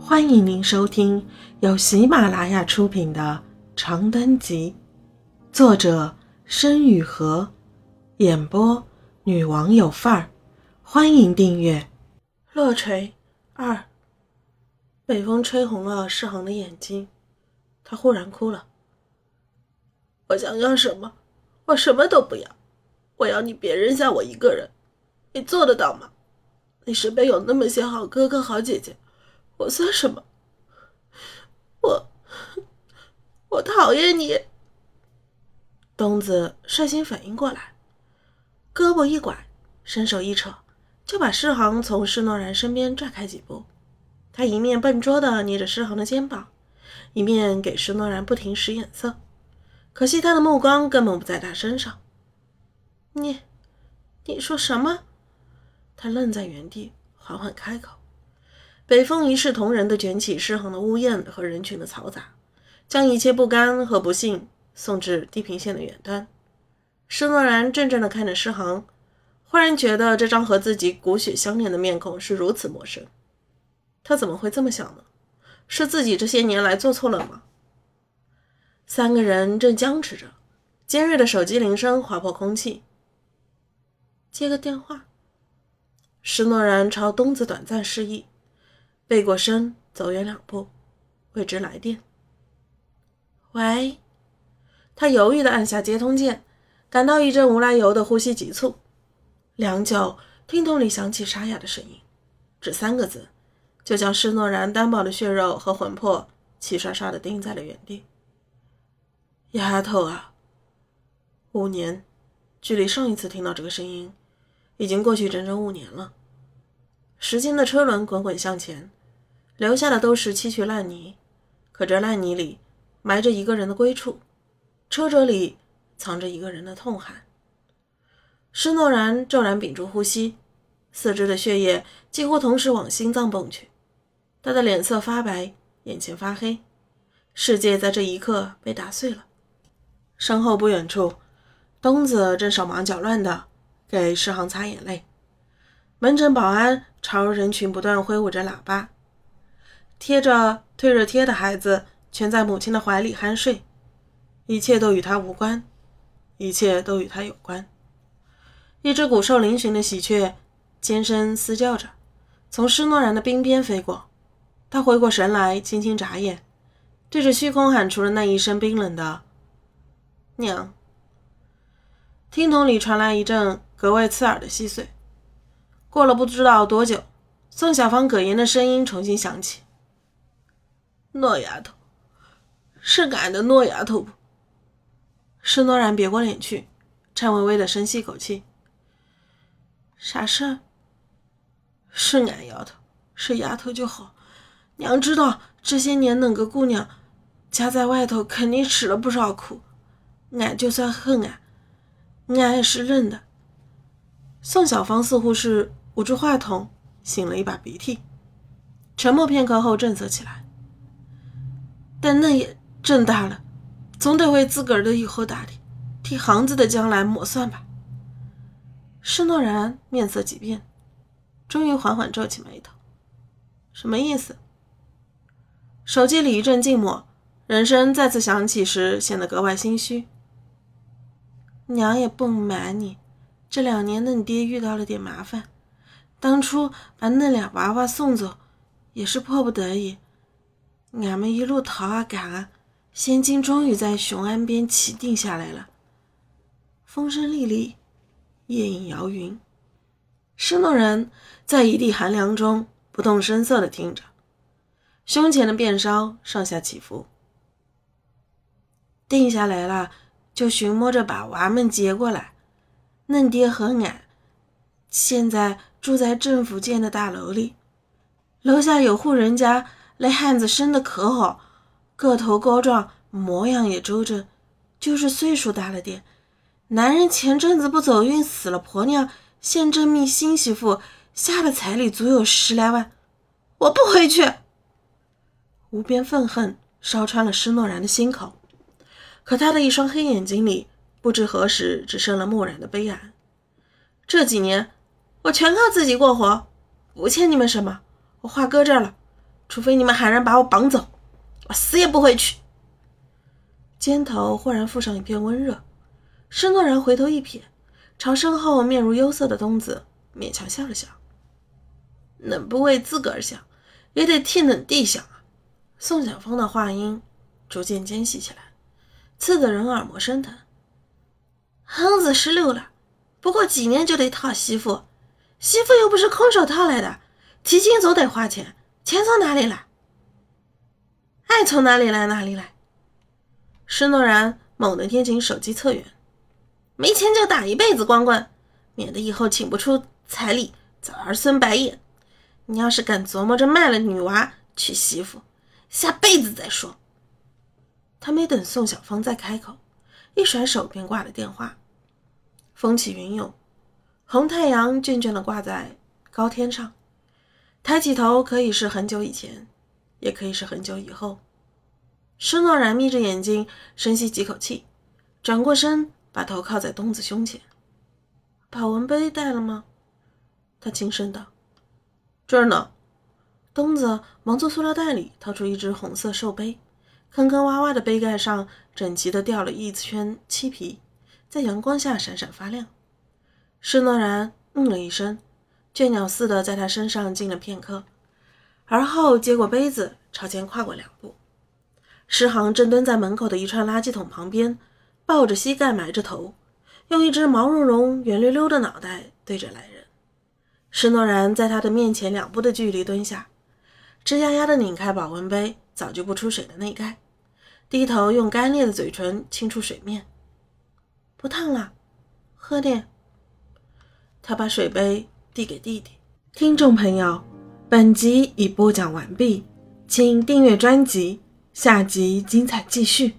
欢迎您收听由喜马拉雅出品的《长灯集》，作者申雨禾，演播女王有范儿。欢迎订阅。落锤二，北风吹红了诗航的眼睛，他忽然哭了。我想要什么？我什么都不要，我要你别扔下我一个人。你做得到吗？你身边有那么些好哥哥好姐姐，我算什么？我我讨厌你。东子率先反应过来，胳膊一拐，伸手一扯，就把诗航从施诺然身边拽开几步。他一面笨拙地捏着诗航的肩膀，一面给施诺然不停使眼色。可惜他的目光根本不在他身上。你，你说什么？他愣在原地，缓缓开口。北风一视同仁地卷起诗航的呜咽和人群的嘈杂，将一切不甘和不幸送至地平线的远端。施诺然怔怔地看着诗航，忽然觉得这张和自己骨血相连的面孔是如此陌生。他怎么会这么想呢？是自己这些年来做错了吗？三个人正僵持着，尖锐的手机铃声划破空气。接个电话。施诺然朝东子短暂示意，背过身走远两步，未知来电。喂。他犹豫地按下接通键，感到一阵无来由的呼吸急促。良久，听筒里响起沙哑的声音，只三个字，就将施诺然单薄的血肉和魂魄齐刷刷地钉在了原地。丫头啊，五年，距离上一次听到这个声音，已经过去整整五年了。时间的车轮滚滚向前，留下的都是崎岖烂泥，可这烂泥里埋着一个人的归处，车辙里藏着一个人的痛喊。施诺然骤然屏住呼吸，四肢的血液几乎同时往心脏蹦去，他的脸色发白，眼前发黑，世界在这一刻被打碎了。身后不远处，东子正手忙脚乱地给诗航擦眼泪。门诊保安朝人群不断挥舞着喇叭，贴着退热贴的孩子全在母亲的怀里酣睡，一切都与他无关，一切都与他有关。一只骨瘦嶙峋的喜鹊尖声嘶叫着，从施诺然的鬓边飞过。他回过神来，轻轻眨眼，对着虚空喊出了那一声冰冷的。娘，听筒里传来一阵格外刺耳的细碎。过了不知道多久，宋小芳哽咽的声音重新响起：“诺丫头，是俺的诺丫头不？”施诺然别过脸去，颤巍巍的深吸一口气：“啥事儿？是俺丫头，是丫头就好。娘知道这些年恁个姑娘家在外头肯定吃了不少苦。”俺就算恨俺，俺也是认的。宋小芳似乎是捂住话筒，擤了一把鼻涕，沉默片刻后正色起来。但那也挣大了，总得为自个儿的以后打理，替行子的将来抹算吧。施诺然面色几变，终于缓缓皱起眉头。什么意思？手机里一阵静默，人声再次响起时，显得格外心虚。娘也不瞒你，这两年的你爹遇到了点麻烦，当初把那俩娃娃送走，也是迫不得已。俺们一路逃啊赶啊，现今终于在雄安边起定下来了。风声沥沥，夜影摇云，施诺人在一地寒凉中不动声色地听着，胸前的便梢上下起伏。定下来了。就寻摸着把娃们接过来。嫩爹和俺现在住在政府建的大楼里，楼下有户人家，那汉子生的可好，个头高壮，模样也周正，就是岁数大了点。男人前阵子不走运死了，婆娘现正觅新媳妇，下的彩礼足有十来万。我不回去。无边愤恨烧穿了施诺然的心口。可他的一双黑眼睛里，不知何时只剩了漠然的悲哀。这几年，我全靠自己过活，不欠你们什么。我话搁这儿了，除非你们喊人把我绑走，我死也不会去。肩头忽然附上一片温热，施诺然回头一瞥，朝身后面如忧色的东子勉强笑了笑。能不为自个儿想，也得替冷弟想啊。宋晓峰的话音逐渐尖细起来，刺得人耳膜生疼。亨子十六了，不过几年就得讨媳妇，媳妇又不是空手套来的，提亲总得花钱，钱从哪里来？爱从哪里来哪里来。施诺然猛地捏紧手机侧缘，没钱就打一辈子光棍，免得以后请不出彩礼，遭儿孙白眼。你要是敢琢磨着卖了女娃娶媳妇，下辈子再说。他没等宋晓峰再开口，一甩手便挂了电话。风起云涌，红太阳倦倦地挂在高天上，抬起头可以是很久以前，也可以是很久以后。施诺然眯着眼睛，深吸几口气，转过身，把头靠在东子胸前。把文杯带了吗？他轻声道。这儿呢。东子忙从塑料袋里掏出一只红色寿杯，坑坑洼洼的杯盖上整齐地掉了一圈漆皮，在阳光下闪闪发亮。施诺然嗯了一声，倦鸟似的在他身上静了片刻，而后接过杯子，朝前跨过两步。诗航正蹲在门口的一串垃圾桶旁边，抱着膝盖埋着头，用一只毛茸茸、圆溜溜的脑袋对着来人。施诺然在他的面前两步的距离蹲下，吱呀呀地拧开保温杯早就不出水的内盖，低头用干裂的嘴唇轻触水面。不烫了，喝点。他把水杯递给弟弟。听众朋友，本集已播讲完毕，请订阅专辑，下集精彩继续。